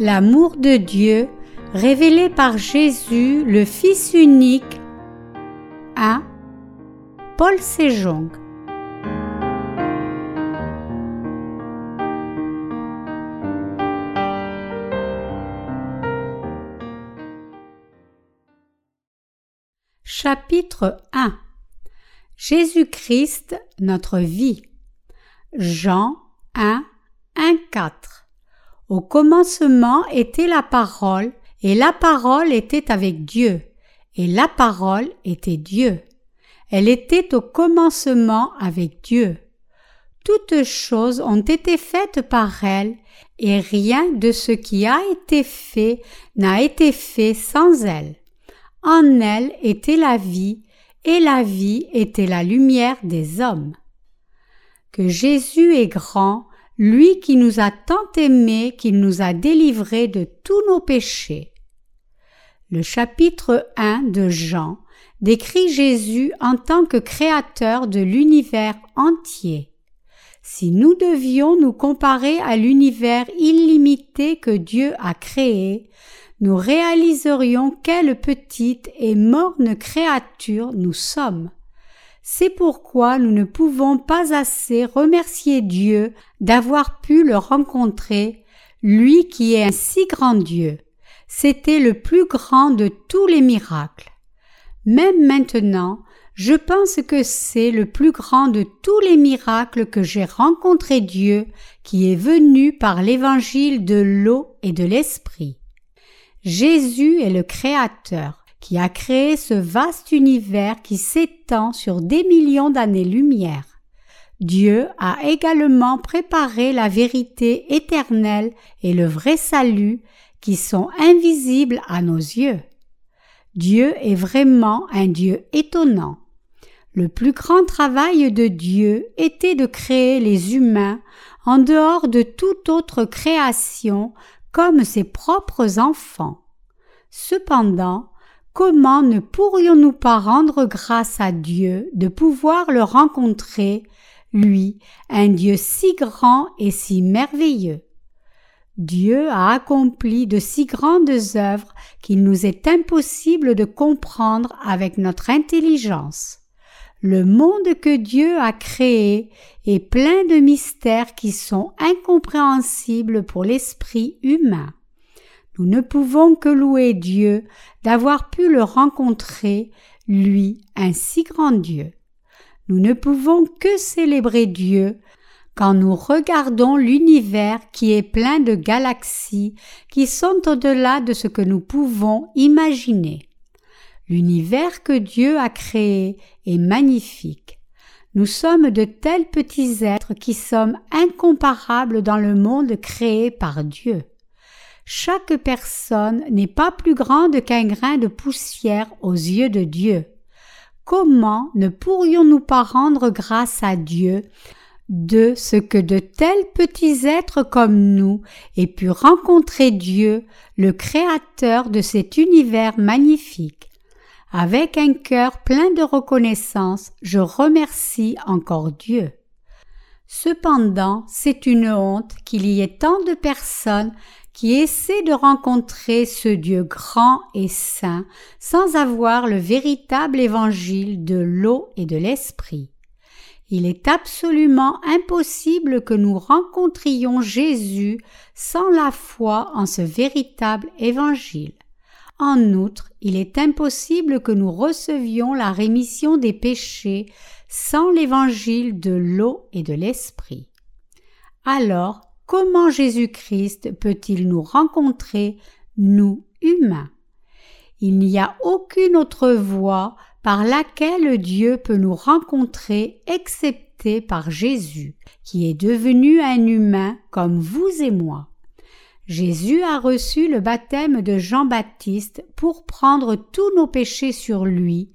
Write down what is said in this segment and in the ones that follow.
L'amour de Dieu révélé par Jésus, le Fils unique. 1. Paul Sejong. Chapitre 1 Jésus-Christ, notre vie. Jean 1, 1, 4 au commencement était la parole, et la parole était avec Dieu, et la parole était Dieu. Elle était au commencement avec Dieu. Toutes choses ont été faites par elle, et rien de ce qui a été fait n'a été fait sans elle. En elle était la vie, et la vie était la lumière des hommes. Que Jésus est grand, lui qui nous a tant aimés qu'il nous a délivrés de tous nos péchés. Le chapitre 1 de Jean décrit Jésus en tant que créateur de l'univers entier. Si nous devions nous comparer à l'univers illimité que Dieu a créé, nous réaliserions quelle petite et morne créature nous sommes. C'est pourquoi nous ne pouvons pas assez remercier Dieu d'avoir pu le rencontrer, lui qui est un si grand Dieu. C'était le plus grand de tous les miracles. Même maintenant, je pense que c'est le plus grand de tous les miracles que j'ai rencontré Dieu qui est venu par l'évangile de l'eau et de l'esprit. Jésus est le Créateur qui a créé ce vaste univers qui s'étend sur des millions d'années-lumière. Dieu a également préparé la vérité éternelle et le vrai salut qui sont invisibles à nos yeux. Dieu est vraiment un Dieu étonnant. Le plus grand travail de Dieu était de créer les humains en dehors de toute autre création comme ses propres enfants. Cependant, comment ne pourrions-nous pas rendre grâce à Dieu de pouvoir le rencontrer, lui, un Dieu si grand et si merveilleux? Dieu a accompli de si grandes œuvres qu'il nous est impossible de comprendre avec notre intelligence. Le monde que Dieu a créé est plein de mystères qui sont incompréhensibles pour l'esprit humain. Nous ne pouvons que louer Dieu d'avoir pu le rencontrer, lui, un si grand Dieu. Nous ne pouvons que célébrer Dieu quand nous regardons l'univers qui est plein de galaxies qui sont au-delà de ce que nous pouvons imaginer. L'univers que Dieu a créé est magnifique. Nous sommes de tels petits êtres qui sommes incomparables dans le monde créé par Dieu. Chaque personne n'est pas plus grande qu'un grain de poussière aux yeux de Dieu. Comment ne pourrions-nous pas rendre grâce à Dieu de ce que de tels petits êtres comme nous aient pu rencontrer Dieu, le Créateur de cet univers magnifique? Avec un cœur plein de reconnaissance, je remercie encore Dieu. Cependant, c'est une honte qu'il y ait tant de personnes qui essaie de rencontrer ce Dieu grand et saint sans avoir le véritable évangile de l'eau et de l'esprit. Il est absolument impossible que nous rencontrions Jésus sans la foi en ce véritable évangile. En outre, il est impossible que nous recevions la rémission des péchés sans l'évangile de l'eau et de l'esprit. Alors, comment Jésus-Christ peut-il nous rencontrer, nous humains? Il n'y a aucune autre voie par laquelle Dieu peut nous rencontrer excepté par Jésus, qui est devenu un humain comme vous et moi. Jésus a reçu le baptême de Jean-Baptiste pour prendre tous nos péchés sur lui,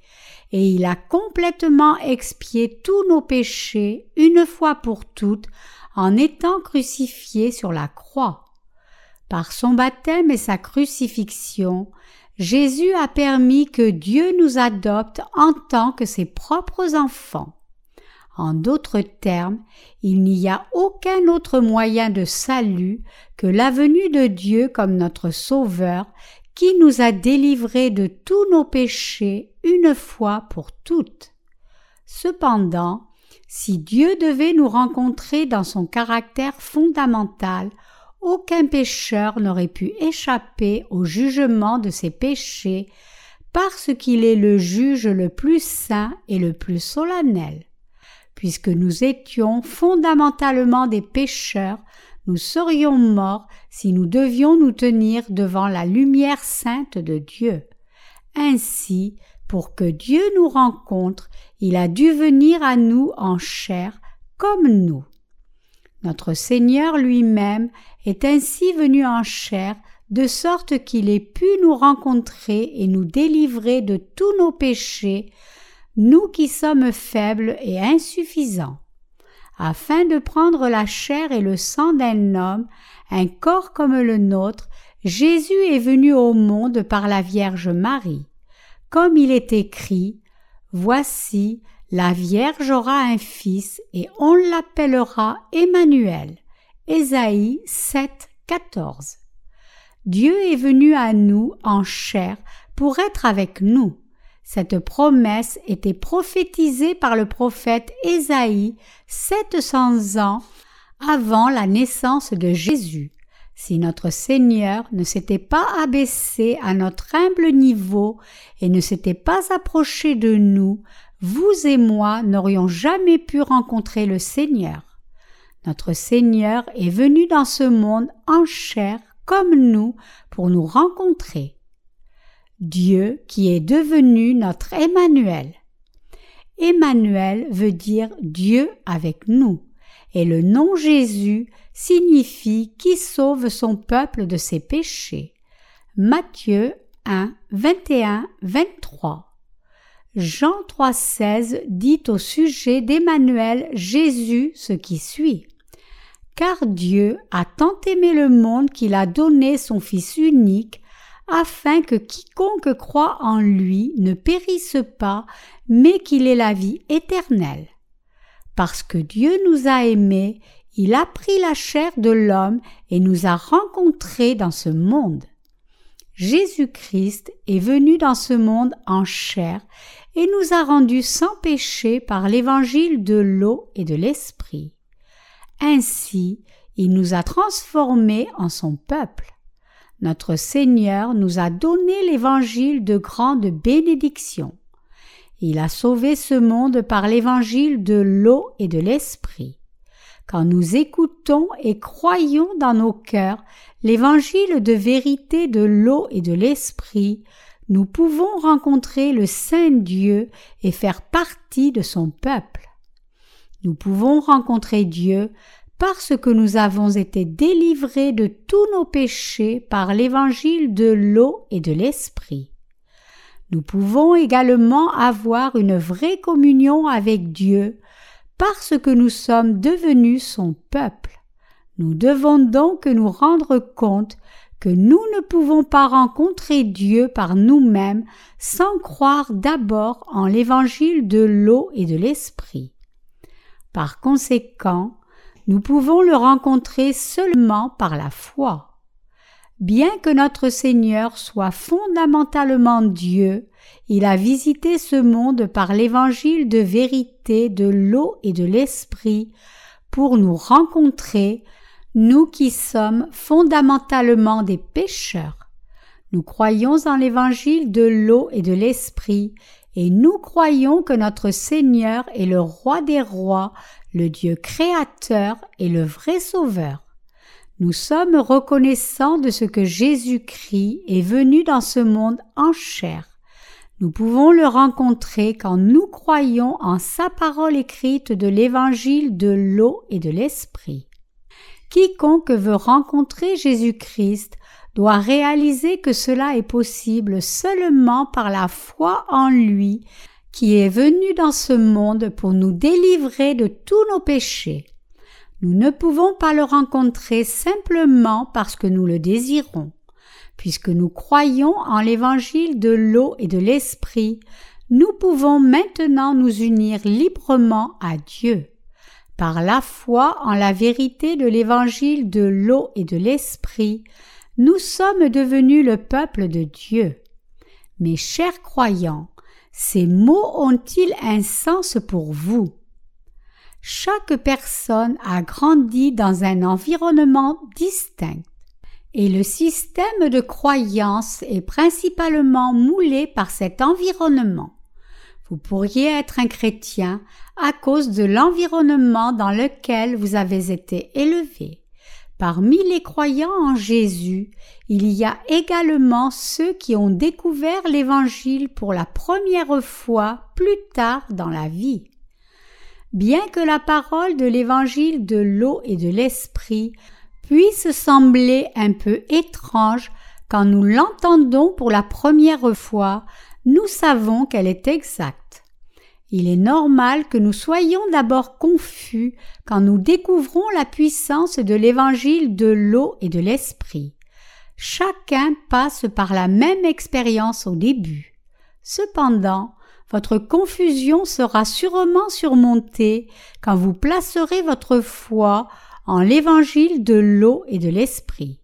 et il a complètement expié tous nos péchés une fois pour toutes en étant crucifié sur la croix. Par son baptême et sa crucifixion, Jésus a permis que Dieu nous adopte en tant que ses propres enfants. En d'autres termes, il n'y a aucun autre moyen de salut que la venue de Dieu comme notre Sauveur qui nous a délivrés de tous nos péchés une fois pour toutes. Cependant, si Dieu devait nous rencontrer dans son caractère fondamental, aucun pécheur n'aurait pu échapper au jugement de ses péchés parce qu'il est le juge le plus saint et le plus solennel. Puisque nous étions fondamentalement des pécheurs, nous serions morts si nous devions nous tenir devant la lumière sainte de Dieu. Ainsi, pour que Dieu nous rencontre, il a dû venir à nous en chair comme nous. Notre Seigneur lui-même est ainsi venu en chair, de sorte qu'il ait pu nous rencontrer et nous délivrer de tous nos péchés, nous qui sommes faibles et insuffisants. Afin de prendre la chair et le sang d'un homme, un corps comme le nôtre, Jésus est venu au monde par la Vierge Marie. Comme il est écrit, Voici, la Vierge aura un fils et on l'appellera Emmanuel. Ésaïe 7, 14. Dieu est venu à nous en chair pour être avec nous. Cette promesse était prophétisée par le prophète Ésaïe 700 ans avant la naissance de Jésus. Si notre Seigneur ne s'était pas abaissé à notre humble niveau et ne s'était pas approché de nous, vous et moi n'aurions jamais pu rencontrer le Seigneur. Notre Seigneur est venu dans ce monde en chair comme nous pour nous rencontrer. Dieu qui est devenu notre Emmanuel. Emmanuel veut dire Dieu avec nous, et le nom Jésus signifie qui sauve son peuple de ses péchés. Matthieu 1, 21, 23. Jean 3,16 dit au sujet d'Emmanuel Jésus ce qui suit. Car Dieu a tant aimé le monde qu'il a donné son Fils unique, afin que quiconque croit en lui ne périsse pas, mais qu'il ait la vie éternelle. Parce que Dieu nous a aimés, il a pris la chair de l'homme et nous a rencontrés dans ce monde. Jésus-Christ est venu dans ce monde en chair et nous a rendus sans péché par l'évangile de l'eau et de l'esprit. Ainsi, il nous a transformés en son peuple. Notre Seigneur nous a donné l'évangile de grande bénédiction. Il a sauvé ce monde par l'évangile de l'eau et de l'esprit. Quand nous écoutons et croyons dans nos cœurs l'évangile de vérité de l'eau et de l'esprit, nous pouvons rencontrer le Saint Dieu et faire partie de son peuple. Nous pouvons rencontrer Dieu parce que nous avons été délivrés de tous nos péchés par l'évangile de l'eau et de l'esprit. Nous pouvons également avoir une vraie communion avec Dieu parce que nous sommes devenus son peuple. Nous devons donc nous rendre compte que nous ne pouvons pas rencontrer Dieu par nous-mêmes sans croire d'abord en l'évangile de l'eau et de l'esprit. Par conséquent, nous pouvons le rencontrer seulement par la foi. Bien que notre Seigneur soit fondamentalement Dieu, il a visité ce monde par l'évangile de vérité de l'eau et de l'esprit pour nous rencontrer nous qui sommes fondamentalement des pécheurs. Nous croyons en l'évangile de l'eau et de l'esprit, et nous croyons que notre Seigneur est le roi des rois, le Dieu créateur et le vrai sauveur. Nous sommes reconnaissants de ce que Jésus-Christ est venu dans ce monde en chair. Nous pouvons le rencontrer quand nous croyons en sa parole écrite de l'évangile de l'eau et de l'esprit. Quiconque veut rencontrer Jésus-Christ doit réaliser que cela est possible seulement par la foi en lui, qui est venu dans ce monde pour nous délivrer de tous nos péchés. Nous ne pouvons pas le rencontrer simplement parce que nous le désirons. Puisque nous croyons en l'évangile de l'eau et de l'esprit, nous pouvons maintenant nous unir librement à Dieu. Par la foi en la vérité de l'évangile de l'eau et de l'esprit, nous sommes devenus le peuple de Dieu. Mes chers croyants, ces mots ont-ils un sens pour vous? Chaque personne a grandi dans un environnement distinct et le système de croyance est principalement moulé par cet environnement. Vous pourriez être un chrétien à cause de l'environnement dans lequel vous avez été élevé. Parmi les croyants en Jésus, il y a également ceux qui ont découvert l'Évangile pour la première fois plus tard dans la vie. Bien que la parole de l'Évangile de l'eau et de l'Esprit puisse sembler un peu étrange quand nous l'entendons pour la première fois, nous savons qu'elle est exacte. Il est normal que nous soyons d'abord confus quand nous découvrons la puissance de l'évangile de l'eau et de l'esprit. Chacun passe par la même expérience au début. Cependant, votre confusion sera sûrement surmontée quand vous placerez votre foi en l'évangile de l'eau et de l'esprit.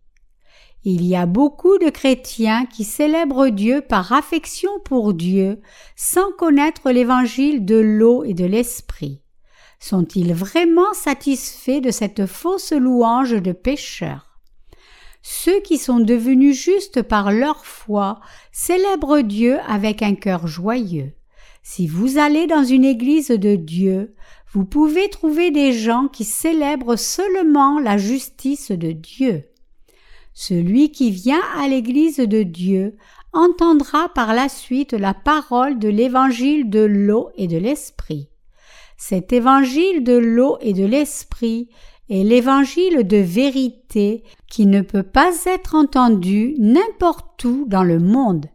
Il y a beaucoup de chrétiens qui célèbrent Dieu par affection pour Dieu sans connaître l'évangile de l'eau et de l'esprit. Sont-ils vraiment satisfaits de cette fausse louange de pécheurs? Ceux qui sont devenus justes par leur foi célèbrent Dieu avec un cœur joyeux. Si vous allez dans une église de Dieu, vous pouvez trouver des gens qui célèbrent seulement la justice de Dieu. Celui qui vient à l'église de Dieu entendra par la suite la parole de l'évangile de l'eau et de l'esprit. Cet évangile de l'eau et de l'esprit est l'évangile de vérité qui ne peut pas être entendu n'importe où dans le monde.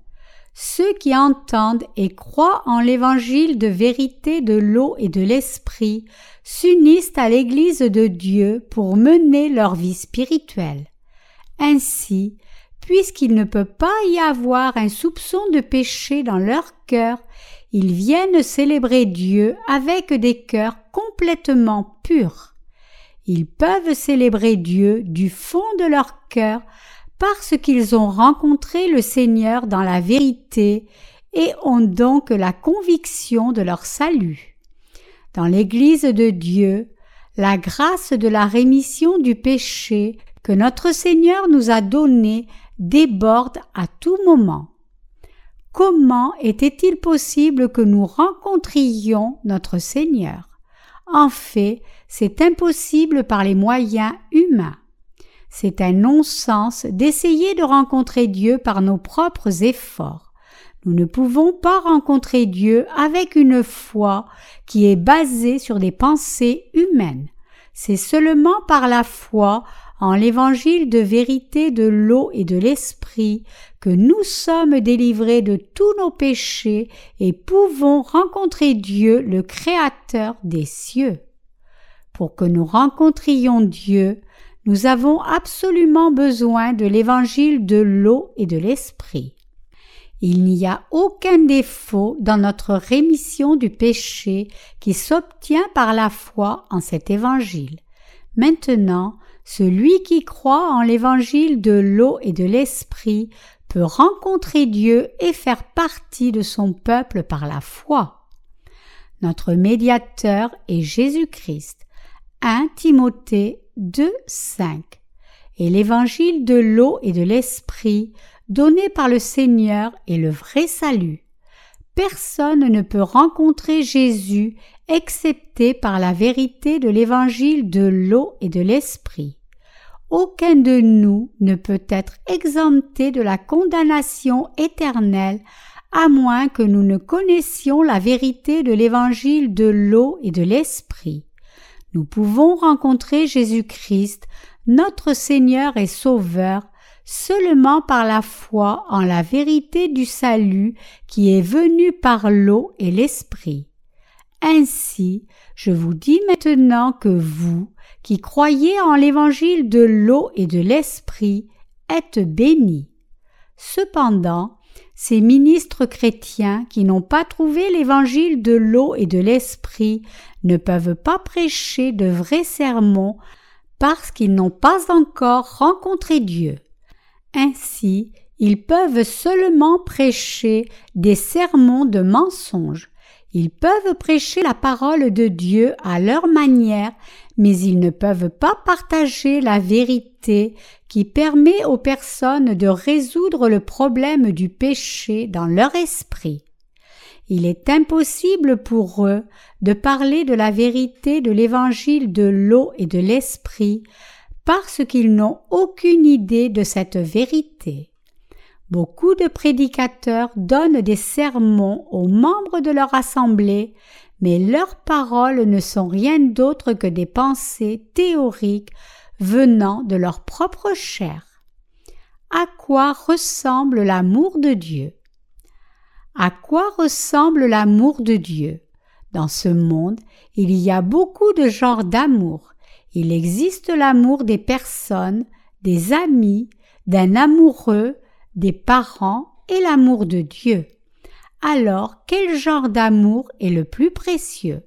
Ceux qui entendent et croient en l'évangile de vérité de l'eau et de l'esprit s'unissent à l'Église de Dieu pour mener leur vie spirituelle. Ainsi, puisqu'il ne peut pas y avoir un soupçon de péché dans leur cœur, ils viennent célébrer Dieu avec des cœurs complètement purs. Ils peuvent célébrer Dieu du fond de leur cœur parce qu'ils ont rencontré le Seigneur dans la vérité et ont donc la conviction de leur salut. Dans l'Église de Dieu, la grâce de la rémission du péché que notre Seigneur nous a donnée déborde à tout moment. Comment était-il possible que nous rencontrions notre Seigneur? En fait, c'est impossible par les moyens humains. C'est un non-sens d'essayer de rencontrer Dieu par nos propres efforts. Nous ne pouvons pas rencontrer Dieu avec une foi qui est basée sur des pensées humaines. C'est seulement par la foi en l'évangile de vérité de l'eau et de l'esprit que nous sommes délivrés de tous nos péchés et pouvons rencontrer Dieu, le Créateur des cieux. Pour que nous rencontrions Dieu, nous avons absolument besoin de l'évangile de l'eau et de l'esprit. Il n'y a aucun défaut dans notre rémission du péché qui s'obtient par la foi en cet évangile. Maintenant, celui qui croit en l'évangile de l'eau et de l'esprit peut rencontrer Dieu et faire partie de son peuple par la foi. Notre médiateur est Jésus-Christ. 1 Timothée 2, 5. Et l'évangile de l'eau et de l'esprit donné par le Seigneur est le vrai salut. Personne ne peut rencontrer Jésus excepté par la vérité de l'évangile de l'eau et de l'esprit. Aucun de nous ne peut être exempté de la condamnation éternelle à moins que nous ne connaissions la vérité de l'évangile de l'eau et de l'esprit. Nous pouvons rencontrer Jésus-Christ, notre Seigneur et Sauveur, seulement par la foi en la vérité du salut qui est venu par l'eau et l'Esprit. Ainsi, je vous dis maintenant que vous, qui croyez en l'évangile de l'eau et de l'Esprit, êtes bénis. Cependant, ces ministres chrétiens qui n'ont pas trouvé l'évangile de l'eau et de l'esprit ne peuvent pas prêcher de vrais sermons parce qu'ils n'ont pas encore rencontré Dieu. Ainsi, ils peuvent seulement prêcher des sermons de mensonges. Ils peuvent prêcher la parole de Dieu à leur manière, mais ils ne peuvent pas partager la vérité qui permet aux personnes de résoudre le problème du péché dans leur esprit. Il est impossible pour eux de parler de la vérité de l'évangile de l'eau et de l'esprit parce qu'ils n'ont aucune idée de cette vérité. Beaucoup de prédicateurs donnent des sermons aux membres de leur assemblée, mais leurs paroles ne sont rien d'autre que des pensées théoriques venant de leur propre chair. À quoi ressemble l'amour de Dieu? À quoi ressemble l'amour de Dieu? Dans ce monde, il y a beaucoup de genres d'amour. Il existe l'amour des personnes, des amis, d'un amoureux, des parents et l'amour de Dieu. Alors, quel genre d'amour est le plus précieux?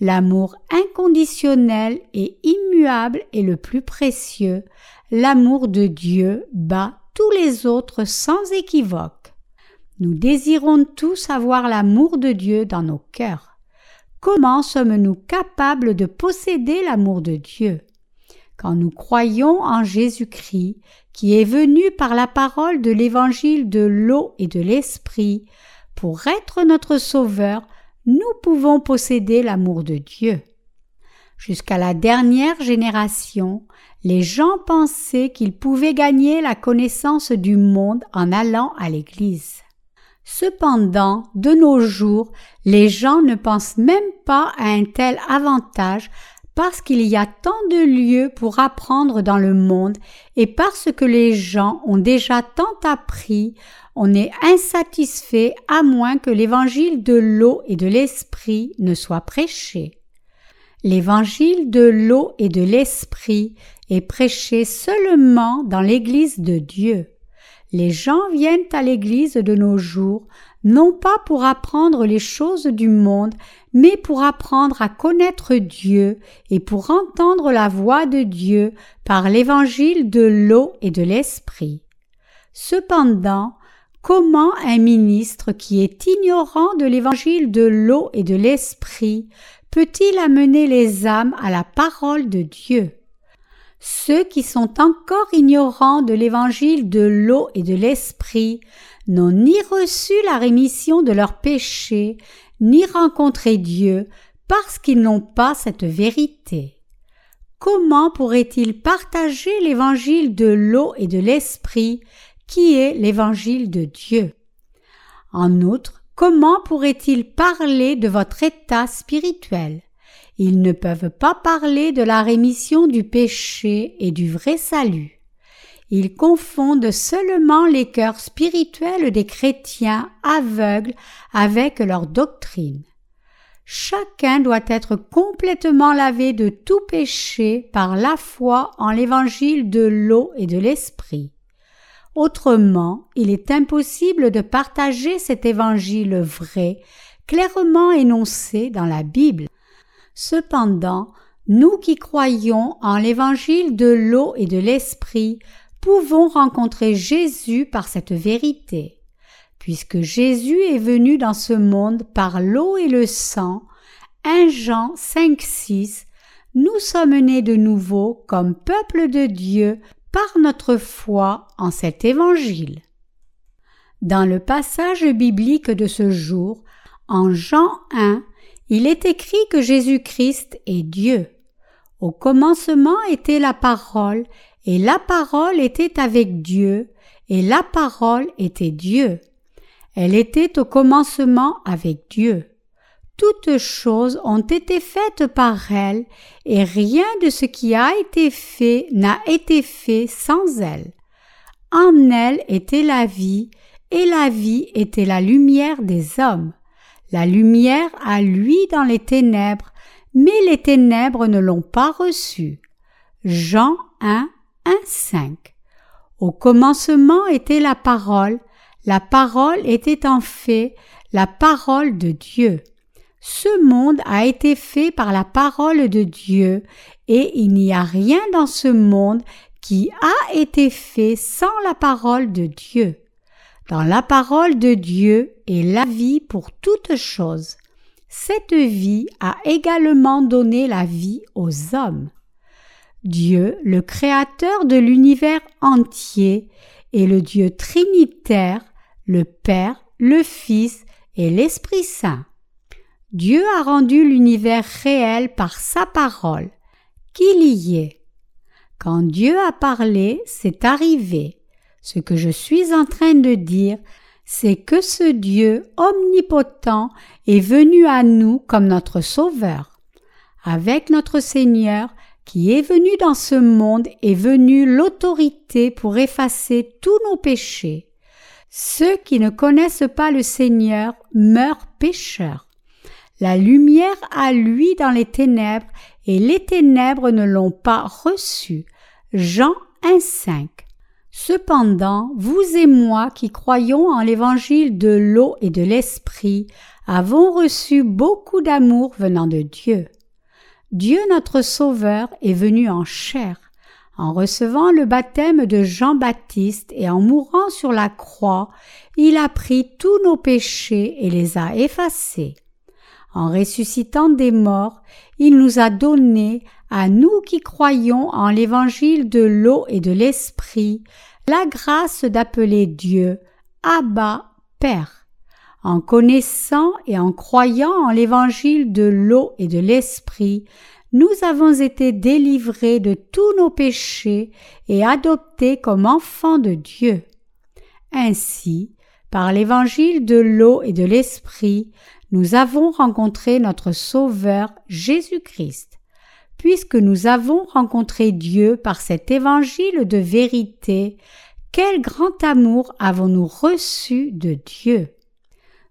L'amour inconditionnel et immuable est le plus précieux. L'amour de Dieu bat tous les autres sans équivoque. Nous désirons tous avoir l'amour de Dieu dans nos cœurs. Comment sommes-nous capables de posséder l'amour de Dieu? Quand nous croyons en Jésus-Christ, qui est venu par la parole de l'évangile de l'eau et de l'esprit, pour être notre Sauveur, nous pouvons posséder l'amour de Dieu. Jusqu'à la dernière génération, les gens pensaient qu'ils pouvaient gagner la connaissance du monde en allant à l'Église. Cependant, de nos jours, les gens ne pensent même pas à un tel avantage parce qu'il y a tant de lieux pour apprendre dans le monde et parce que les gens ont déjà tant appris on est insatisfait à moins que l'évangile de l'eau et de l'esprit ne soit prêché. L'évangile de l'eau et de l'esprit est prêché seulement dans l'Église de Dieu. Les gens viennent à l'Église de nos jours non pas pour apprendre les choses du monde, mais pour apprendre à connaître Dieu et pour entendre la voix de Dieu par l'évangile de l'eau et de l'esprit. Cependant, Comment un ministre qui est ignorant de l'évangile de l'eau et de l'esprit peut-il amener les âmes à la parole de Dieu? Ceux qui sont encore ignorants de l'évangile de l'eau et de l'esprit n'ont ni reçu la rémission de leurs péchés, ni rencontré Dieu, parce qu'ils n'ont pas cette vérité. Comment pourraient-ils partager l'évangile de l'eau et de l'esprit qui est l'évangile de Dieu? En outre, comment pourrait-il parler de votre état spirituel? Ils ne peuvent pas parler de la rémission du péché et du vrai salut. Ils confondent seulement les cœurs spirituels des chrétiens aveugles avec leur doctrine. Chacun doit être complètement lavé de tout péché par la foi en l'évangile de l'eau et de l'esprit. Autrement, il est impossible de partager cet évangile vrai, clairement énoncé dans la Bible. Cependant, nous qui croyons en l'évangile de l'eau et de l'esprit, pouvons rencontrer Jésus par cette vérité. Puisque Jésus est venu dans ce monde par l'eau et le sang, 1 Jean 5, 6, nous sommes nés de nouveau comme peuple de Dieu par notre foi en cet évangile. Dans le passage biblique de ce jour, en Jean 1, il est écrit que Jésus-Christ est Dieu. Au commencement était la parole, et la parole était avec Dieu, et la parole était Dieu. Elle était au commencement avec Dieu. Toutes choses ont été faites par elle, et rien de ce qui a été fait n'a été fait sans elle. En elle était la vie, et la vie était la lumière des hommes. La lumière a lui dans les ténèbres, mais les ténèbres ne l'ont pas reçue. Jean 1, 1, 5. Au commencement était la parole, la parole était en fait la parole de Dieu. Ce monde a été fait par la parole de Dieu et il n'y a rien dans ce monde qui a été fait sans la parole de Dieu. Dans la parole de Dieu est la vie pour toute chose. Cette vie a également donné la vie aux hommes. Dieu, le Créateur de l'univers entier, est le Dieu trinitaire, le Père, le Fils et l'Esprit Saint. Dieu a rendu l'univers réel par sa parole. Qu'il y est. Quand Dieu a parlé, c'est arrivé. Ce que je suis en train de dire, c'est que ce Dieu omnipotent est venu à nous comme notre Sauveur. Avec notre Seigneur, qui est venu dans ce monde, est venue l'autorité pour effacer tous nos péchés. Ceux qui ne connaissent pas le Seigneur meurent pécheurs. La lumière a lui dans les ténèbres, et les ténèbres ne l'ont pas reçu. Jean 1,5 Cependant, vous et moi qui croyons en l'évangile de l'eau et de l'esprit, avons reçu beaucoup d'amour venant de Dieu. Dieu notre Sauveur est venu en chair. En recevant le baptême de Jean-Baptiste et en mourant sur la croix, il a pris tous nos péchés et les a effacés. En ressuscitant des morts, il nous a donné à nous qui croyons en l'évangile de l'eau et de l'esprit, la grâce d'appeler Dieu Abba Père. En connaissant et en croyant en l'évangile de l'eau et de l'esprit, nous avons été délivrés de tous nos péchés et adoptés comme enfants de Dieu. Ainsi, par l'évangile de l'eau et de l'esprit, nous avons rencontré notre Sauveur Jésus-Christ puisque nous avons rencontré Dieu par cet évangile de vérité, quel grand amour avons-nous reçu de Dieu?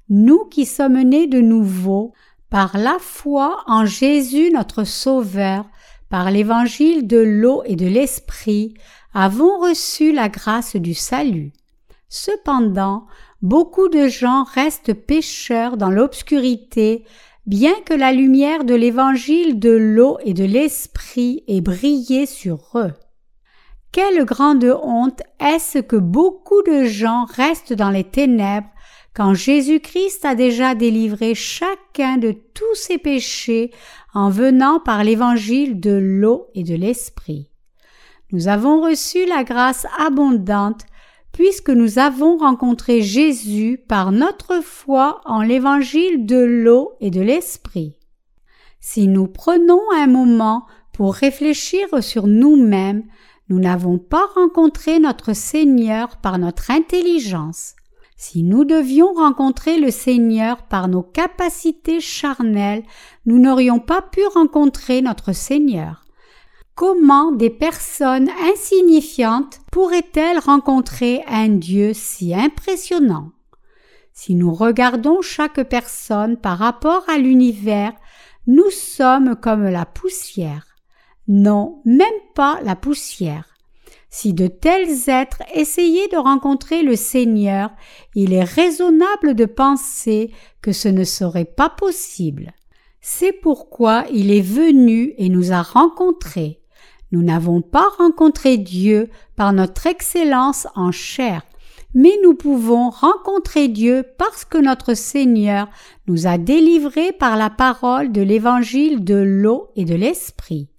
Nous qui sommes nés de nouveau, par la foi en Jésus notre Sauveur, par l'évangile de l'eau et de l'Esprit, avons reçu la grâce du salut. Cependant, beaucoup de gens restent pécheurs dans l'obscurité bien que la lumière de l'évangile de l'eau et de l'esprit ait brillé sur eux. Quelle grande honte est-ce que beaucoup de gens restent dans les ténèbres quand Jésus-Christ a déjà délivré chacun de tous ses péchés en venant par l'évangile de l'eau et de l'esprit. Nous avons reçu la grâce abondante puisque nous avons rencontré Jésus par notre foi en l'évangile de l'eau et de l'esprit. Si nous prenons un moment pour réfléchir sur nous-mêmes, nous n'avons pas rencontré notre Seigneur par notre intelligence. Si nous devions rencontrer le Seigneur par nos capacités charnelles, nous n'aurions pas pu rencontrer notre Seigneur. Comment des personnes insignifiantes pourraient-elles rencontrer un Dieu si impressionnant? Si nous regardons chaque personne par rapport à l'univers, nous sommes comme la poussière. Non, même pas la poussière. Si de tels êtres essayaient de rencontrer le Seigneur, il est raisonnable de penser que ce ne serait pas possible. C'est pourquoi il est venu et nous a rencontrés. Nous n'avons pas rencontré Dieu par notre excellence en chair, mais nous pouvons rencontrer Dieu parce que notre Seigneur nous a délivrés par la parole de l'évangile de l'eau et de l'esprit.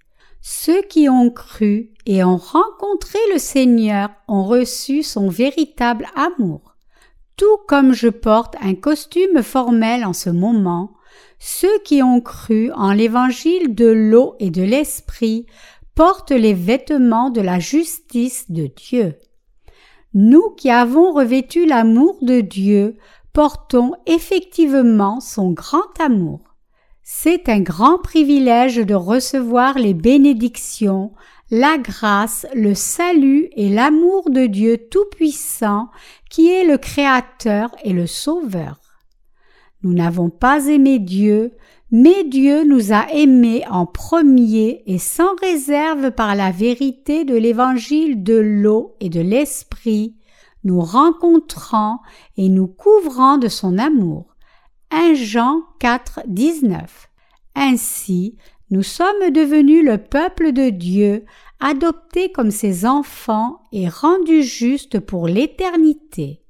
Ceux qui ont cru et ont rencontré le Seigneur ont reçu son véritable amour. Tout comme je porte un costume formel en ce moment, ceux qui ont cru en l'évangile de l'eau et de l'esprit porte les vêtements de la justice de Dieu. Nous qui avons revêtu l'amour de Dieu, portons effectivement son grand amour. C'est un grand privilège de recevoir les bénédictions, la grâce, le salut et l'amour de Dieu Tout-Puissant, qui est le Créateur et le Sauveur. Nous n'avons pas aimé Dieu, mais Dieu nous a aimés en premier et sans réserve par la vérité de l'évangile de l'eau et de l'esprit, nous rencontrant et nous couvrant de son amour. 1 Jean 4, 19. Ainsi, nous sommes devenus le peuple de Dieu, adoptés comme ses enfants et rendus justes pour l'éternité.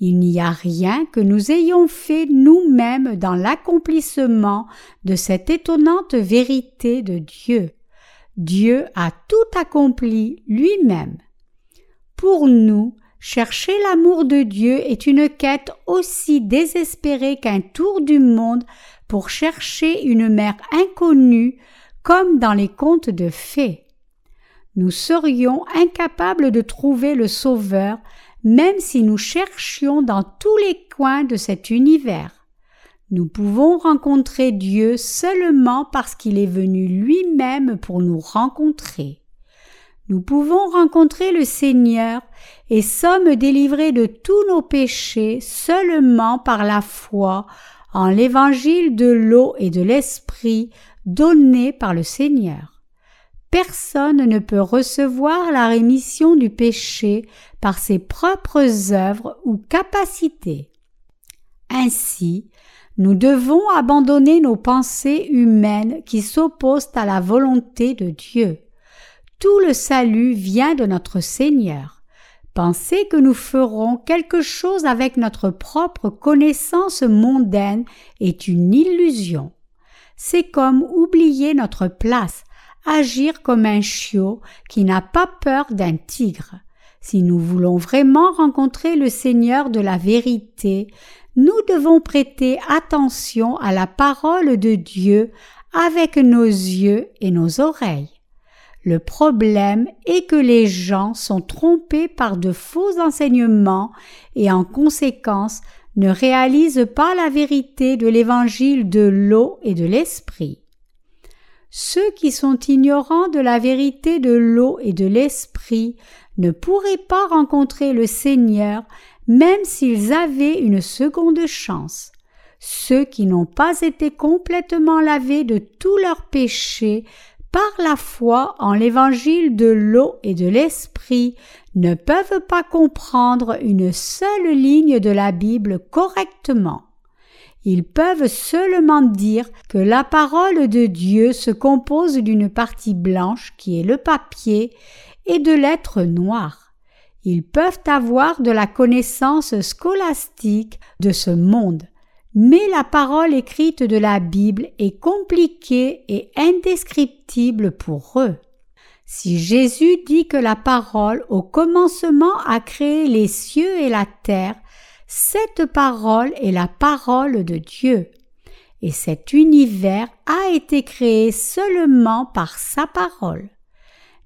Il n'y a rien que nous ayons fait nous-mêmes dans l'accomplissement de cette étonnante vérité de Dieu. Dieu a tout accompli lui-même. Pour nous, chercher l'amour de Dieu est une quête aussi désespérée qu'un tour du monde pour chercher une mère inconnue comme dans les contes de fées. Nous serions incapables de trouver le Sauveur même si nous cherchions dans tous les coins de cet univers. Nous pouvons rencontrer Dieu seulement parce qu'il est venu lui-même pour nous rencontrer. Nous pouvons rencontrer le Seigneur et sommes délivrés de tous nos péchés seulement par la foi en l'évangile de l'eau et de l'esprit donné par le Seigneur. Personne ne peut recevoir la rémission du péché par ses propres œuvres ou capacités. Ainsi, nous devons abandonner nos pensées humaines qui s'opposent à la volonté de Dieu. Tout le salut vient de notre Seigneur. Penser que nous ferons quelque chose avec notre propre connaissance mondaine est une illusion. C'est comme oublier notre place, agir comme un chiot qui n'a pas peur d'un tigre. Si nous voulons vraiment rencontrer le Seigneur de la vérité, nous devons prêter attention à la parole de Dieu avec nos yeux et nos oreilles. Le problème est que les gens sont trompés par de faux enseignements et en conséquence ne réalisent pas la vérité de l'évangile de l'eau et de l'esprit. Ceux qui sont ignorants de la vérité de l'eau et de l'esprit ne pourraient pas rencontrer le Seigneur même s'ils avaient une seconde chance. Ceux qui n'ont pas été complètement lavés de tous leurs péchés par la foi en l'évangile de l'eau et de l'esprit ne peuvent pas comprendre une seule ligne de la Bible correctement. Ils peuvent seulement dire que la parole de Dieu se compose d'une partie blanche qui est le papier et de lettres noires. Ils peuvent avoir de la connaissance scolastique de ce monde, mais la parole écrite de la Bible est compliquée et indescriptible pour eux. Si Jésus dit que la parole au commencement a créé les cieux et la terre, cette parole est la parole de Dieu. Et cet univers a été créé seulement par sa parole.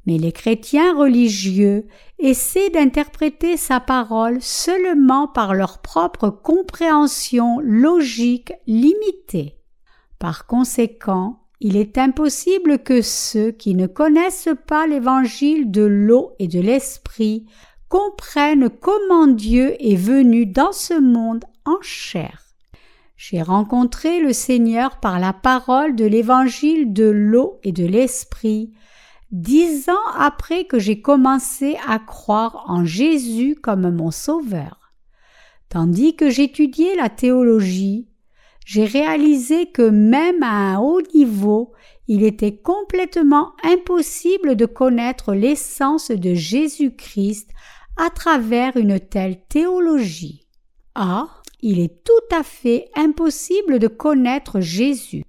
Mais les chrétiens religieux essaient d'interpréter sa parole seulement par leur propre compréhension logique limitée. Par conséquent, il est impossible que ceux qui ne connaissent pas l'évangile de l'eau et de l'esprit comprennent comment Dieu est venu dans ce monde en chair. J'ai rencontré le Seigneur par la parole de l'évangile de l'eau et de l'esprit, dix ans après que j'ai commencé à croire en Jésus comme mon Sauveur. Tandis que j'étudiais la théologie, j'ai réalisé que même à un haut niveau, il était complètement impossible de connaître l'essence de Jésus-Christ à travers une telle théologie. Ah, il est tout à fait impossible de connaître Jésus.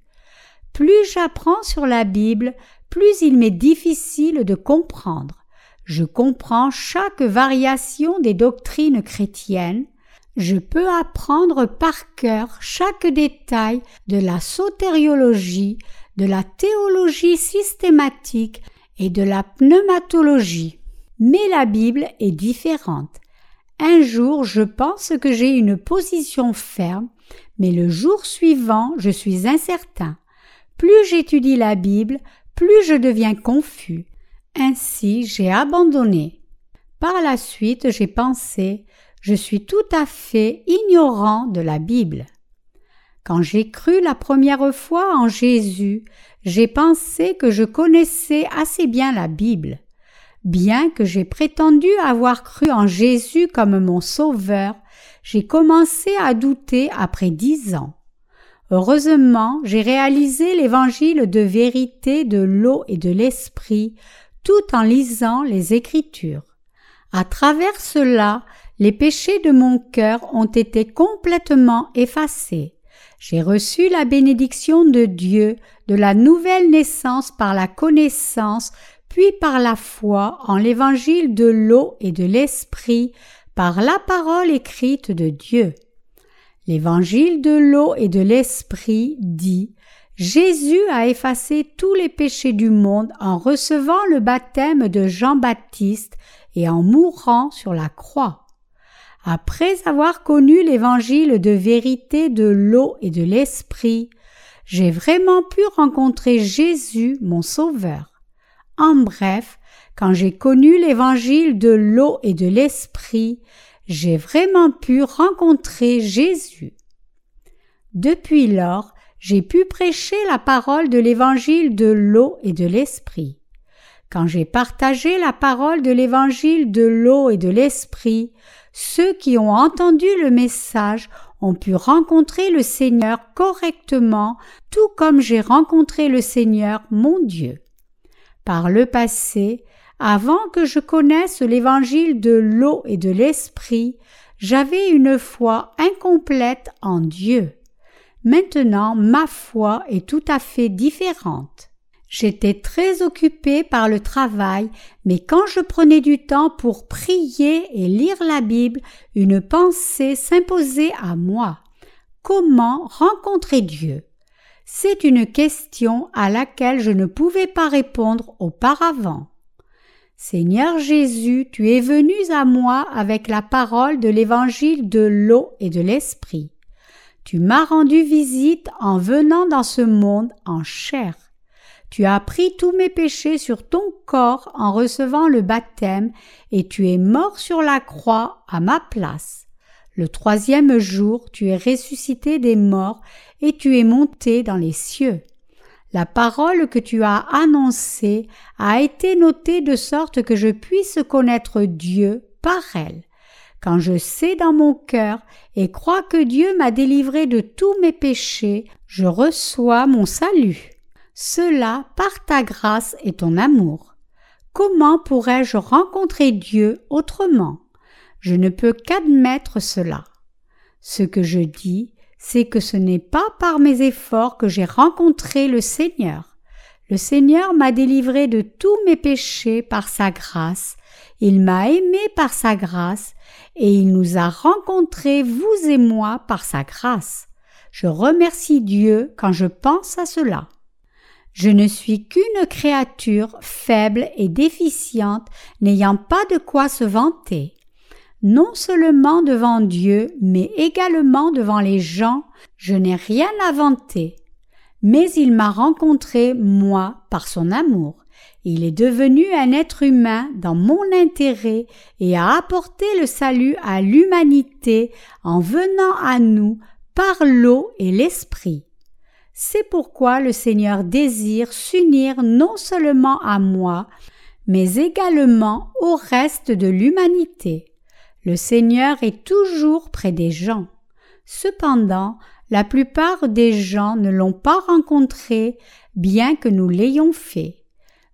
Plus j'apprends sur la Bible, plus il m'est difficile de comprendre. Je comprends chaque variation des doctrines chrétiennes, je peux apprendre par cœur chaque détail de la sotériologie, de la théologie systématique et de la pneumatologie. Mais la Bible est différente. Un jour je pense que j'ai une position ferme, mais le jour suivant je suis incertain. Plus j'étudie la Bible, plus je deviens confus. Ainsi j'ai abandonné. Par la suite j'ai pensé je suis tout à fait ignorant de la Bible. Quand j'ai cru la première fois en Jésus, j'ai pensé que je connaissais assez bien la Bible. Bien que j'ai prétendu avoir cru en Jésus comme mon sauveur, j'ai commencé à douter après dix ans. Heureusement, j'ai réalisé l'évangile de vérité de l'eau et de l'esprit tout en lisant les Écritures. À travers cela, les péchés de mon cœur ont été complètement effacés. J'ai reçu la bénédiction de Dieu de la nouvelle naissance par la connaissance, puis par la foi en l'évangile de l'eau et de l'esprit, par la parole écrite de Dieu. L'évangile de l'eau et de l'esprit dit Jésus a effacé tous les péchés du monde en recevant le baptême de Jean-Baptiste et en mourant sur la croix. Après avoir connu l'évangile de vérité de l'eau et de l'esprit, j'ai vraiment pu rencontrer Jésus, mon Sauveur. En bref, quand j'ai connu l'évangile de l'eau et de l'esprit, j'ai vraiment pu rencontrer Jésus. Depuis lors, j'ai pu prêcher la parole de l'évangile de l'eau et de l'esprit. Quand j'ai partagé la parole de l'évangile de l'eau et de l'esprit, ceux qui ont entendu le message ont pu rencontrer le Seigneur correctement, tout comme j'ai rencontré le Seigneur mon Dieu. Par le passé, avant que je connaisse l'évangile de l'eau et de l'esprit, j'avais une foi incomplète en Dieu. Maintenant, ma foi est tout à fait différente. J'étais très occupé par le travail, mais quand je prenais du temps pour prier et lire la Bible, une pensée s'imposait à moi. Comment rencontrer Dieu? C'est une question à laquelle je ne pouvais pas répondre auparavant. Seigneur Jésus, tu es venu à moi avec la parole de l'évangile de l'eau et de l'esprit. Tu m'as rendu visite en venant dans ce monde en chair. Tu as pris tous mes péchés sur ton corps en recevant le baptême et tu es mort sur la croix à ma place. Le troisième jour, tu es ressuscité des morts et tu es monté dans les cieux. La parole que tu as annoncée a été notée de sorte que je puisse connaître Dieu par elle. Quand je sais dans mon cœur et crois que Dieu m'a délivré de tous mes péchés, je reçois mon salut. Cela par ta grâce et ton amour. Comment pourrais-je rencontrer Dieu autrement? Je ne peux qu'admettre cela. Ce que je dis, c'est que ce n'est pas par mes efforts que j'ai rencontré le Seigneur. Le Seigneur m'a délivré de tous mes péchés par sa grâce, il m'a aimé par sa grâce, et il nous a rencontrés, vous et moi, par sa grâce. Je remercie Dieu quand je pense à cela. Je ne suis qu'une créature faible et déficiente, n'ayant pas de quoi se vanter. Non seulement devant Dieu, mais également devant les gens, je n'ai rien vanter. Mais il m'a rencontré, moi, par son amour. Il est devenu un être humain dans mon intérêt et a apporté le salut à l'humanité en venant à nous par l'eau et l'esprit. C'est pourquoi le Seigneur désire s'unir non seulement à moi, mais également au reste de l'humanité. Le Seigneur est toujours près des gens. Cependant, la plupart des gens ne l'ont pas rencontré, bien que nous l'ayons fait.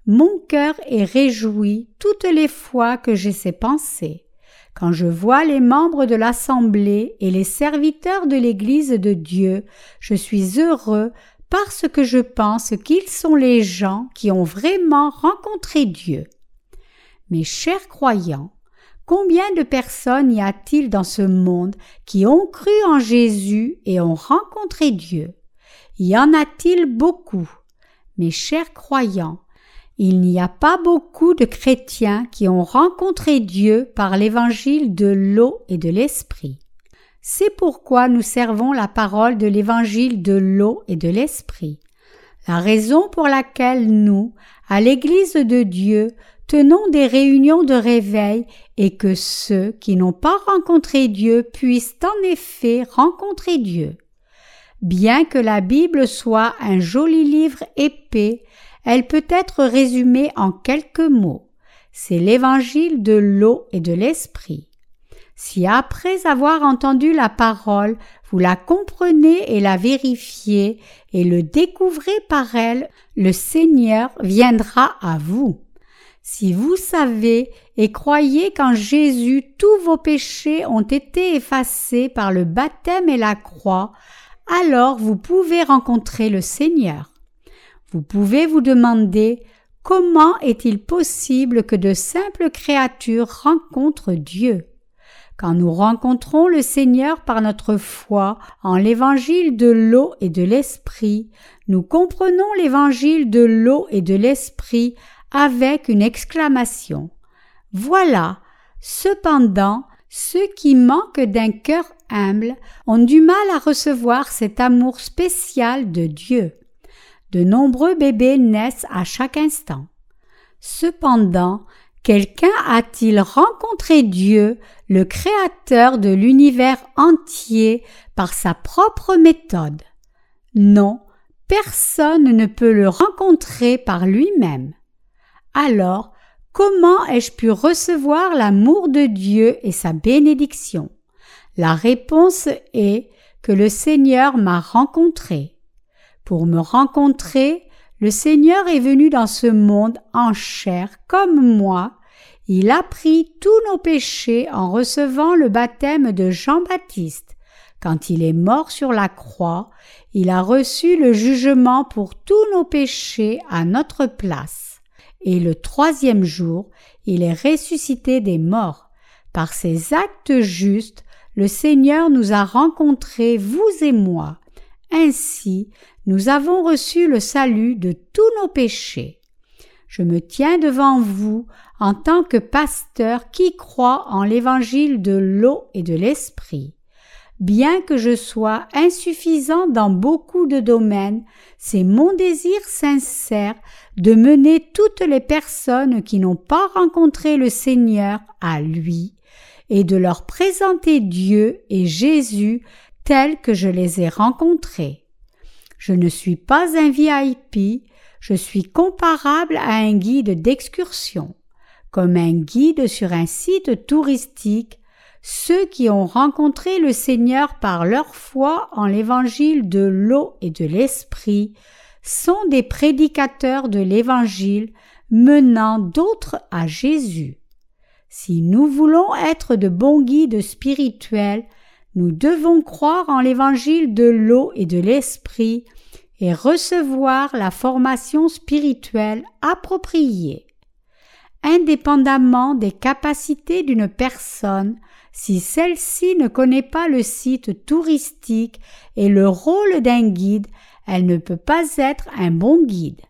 Mon cœur est réjoui toutes les fois que j'ai ces pensées. Quand je vois les membres de l'Assemblée et les serviteurs de l'Église de Dieu, je suis heureux parce que je pense qu'ils sont les gens qui ont vraiment rencontré Dieu. Mes chers croyants, combien de personnes y a-t-il dans ce monde qui ont cru en Jésus et ont rencontré Dieu? Y en a-t-il beaucoup? Mes chers croyants, il n'y a pas beaucoup de chrétiens qui ont rencontré Dieu par l'évangile de l'eau et de l'esprit. C'est pourquoi nous servons la parole de l'évangile de l'eau et de l'esprit. La raison pour laquelle nous, à l'Église de Dieu, tenons des réunions de réveil et que ceux qui n'ont pas rencontré Dieu puissent en effet rencontrer Dieu. Bien que la Bible soit un joli livre épais, elle peut être résumée en quelques mots. c'est l'évangile de l'eau et de l'esprit. Si après avoir entendu la parole, vous la comprenez et la vérifiez et le découvrez par elle, le Seigneur viendra à vous. Si vous savez et croyez qu'en Jésus tous vos péchés ont été effacés par le baptême et la croix, alors vous pouvez rencontrer le Seigneur. Vous pouvez vous demander comment est-il possible que de simples créatures rencontrent Dieu? Quand nous rencontrons le Seigneur par notre foi en l'évangile de l'eau et de l'esprit, nous comprenons l'évangile de l'eau et de l'esprit avec une exclamation. Voilà. Cependant, ceux qui manquent d'un cœur humble ont du mal à recevoir cet amour spécial de Dieu. De nombreux bébés naissent à chaque instant. Cependant, Quelqu'un a-t-il rencontré Dieu, le Créateur de l'univers entier, par sa propre méthode? Non, personne ne peut le rencontrer par lui-même. Alors, comment ai-je pu recevoir l'amour de Dieu et sa bénédiction? La réponse est que le Seigneur m'a rencontré. Pour me rencontrer, le Seigneur est venu dans ce monde en chair comme moi, il a pris tous nos péchés en recevant le baptême de Jean-Baptiste. Quand il est mort sur la croix, il a reçu le jugement pour tous nos péchés à notre place. Et le troisième jour, il est ressuscité des morts. Par ses actes justes, le Seigneur nous a rencontrés, vous et moi. Ainsi, nous avons reçu le salut de tous nos péchés. Je me tiens devant vous en tant que pasteur qui croit en l'évangile de l'eau et de l'esprit. Bien que je sois insuffisant dans beaucoup de domaines, c'est mon désir sincère de mener toutes les personnes qui n'ont pas rencontré le Seigneur à lui et de leur présenter Dieu et Jésus tels que je les ai rencontrés. Je ne suis pas un VIP, je suis comparable à un guide d'excursion. Comme un guide sur un site touristique, ceux qui ont rencontré le Seigneur par leur foi en l'évangile de l'eau et de l'esprit sont des prédicateurs de l'évangile menant d'autres à Jésus. Si nous voulons être de bons guides spirituels, nous devons croire en l'évangile de l'eau et de l'esprit et recevoir la formation spirituelle appropriée. Indépendamment des capacités d'une personne, si celle-ci ne connaît pas le site touristique et le rôle d'un guide, elle ne peut pas être un bon guide.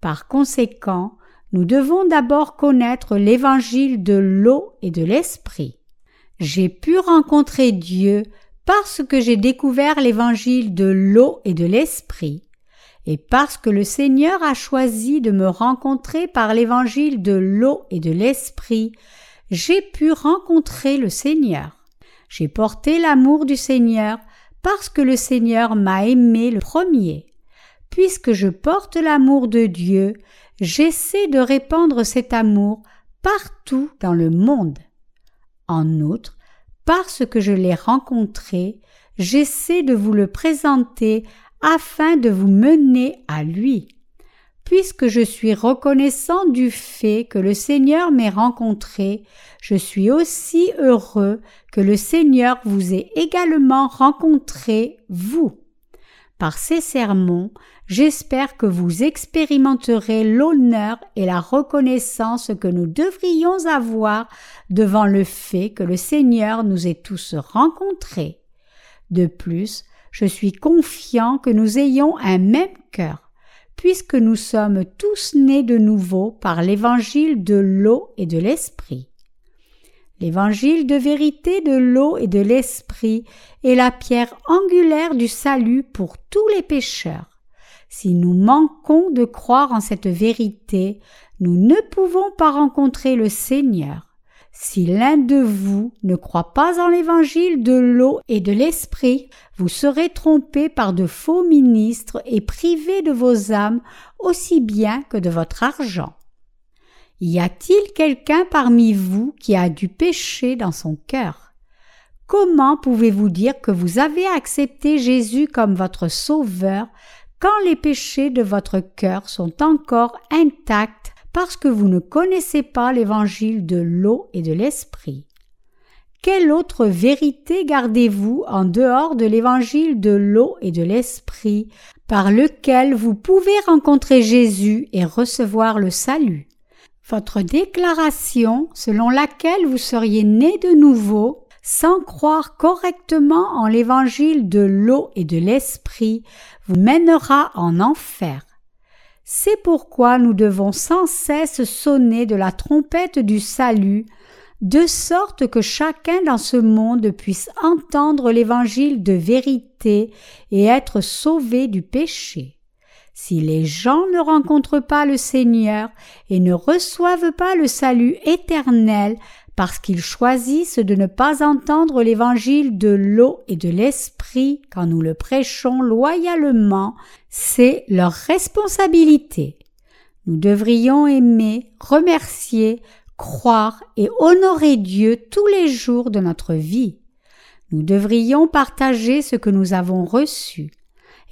Par conséquent, nous devons d'abord connaître l'évangile de l'eau et de l'esprit. J'ai pu rencontrer Dieu parce que j'ai découvert l'évangile de l'eau et de l'esprit, et parce que le Seigneur a choisi de me rencontrer par l'évangile de l'eau et de l'esprit, j'ai pu rencontrer le Seigneur. J'ai porté l'amour du Seigneur parce que le Seigneur m'a aimé le premier. Puisque je porte l'amour de Dieu, j'essaie de répandre cet amour partout dans le monde. En outre, parce que je l'ai rencontré, j'essaie de vous le présenter afin de vous mener à lui. Puisque je suis reconnaissant du fait que le Seigneur m'ait rencontré, je suis aussi heureux que le Seigneur vous ait également rencontré, vous. Par ces sermons, j'espère que vous expérimenterez l'honneur et la reconnaissance que nous devrions avoir devant le fait que le Seigneur nous ait tous rencontrés. De plus, je suis confiant que nous ayons un même cœur, puisque nous sommes tous nés de nouveau par l'évangile de l'eau et de l'esprit. L'évangile de vérité de l'eau et de l'esprit est la pierre angulaire du salut pour tous les pécheurs. Si nous manquons de croire en cette vérité, nous ne pouvons pas rencontrer le Seigneur. Si l'un de vous ne croit pas en l'évangile de l'eau et de l'esprit, vous serez trompé par de faux ministres et privé de vos âmes aussi bien que de votre argent. Y a-t-il quelqu'un parmi vous qui a du péché dans son cœur? Comment pouvez-vous dire que vous avez accepté Jésus comme votre Sauveur quand les péchés de votre cœur sont encore intacts parce que vous ne connaissez pas l'évangile de l'eau et de l'esprit Quelle autre vérité gardez-vous en dehors de l'évangile de l'eau et de l'esprit par lequel vous pouvez rencontrer Jésus et recevoir le salut? Votre déclaration selon laquelle vous seriez né de nouveau sans croire correctement en l'évangile de l'eau et de l'esprit vous mènera en enfer. C'est pourquoi nous devons sans cesse sonner de la trompette du salut, de sorte que chacun dans ce monde puisse entendre l'évangile de vérité et être sauvé du péché. Si les gens ne rencontrent pas le Seigneur et ne reçoivent pas le salut éternel parce qu'ils choisissent de ne pas entendre l'évangile de l'eau et de l'esprit quand nous le prêchons loyalement, c'est leur responsabilité. Nous devrions aimer, remercier, croire et honorer Dieu tous les jours de notre vie. Nous devrions partager ce que nous avons reçu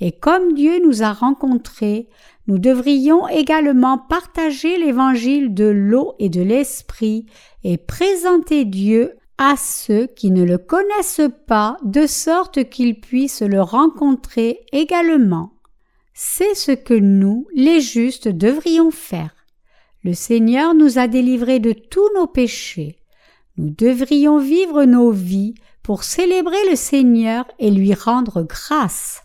et comme Dieu nous a rencontrés, nous devrions également partager l'évangile de l'eau et de l'esprit et présenter Dieu à ceux qui ne le connaissent pas de sorte qu'ils puissent le rencontrer également. C'est ce que nous, les justes, devrions faire. Le Seigneur nous a délivrés de tous nos péchés. Nous devrions vivre nos vies pour célébrer le Seigneur et lui rendre grâce.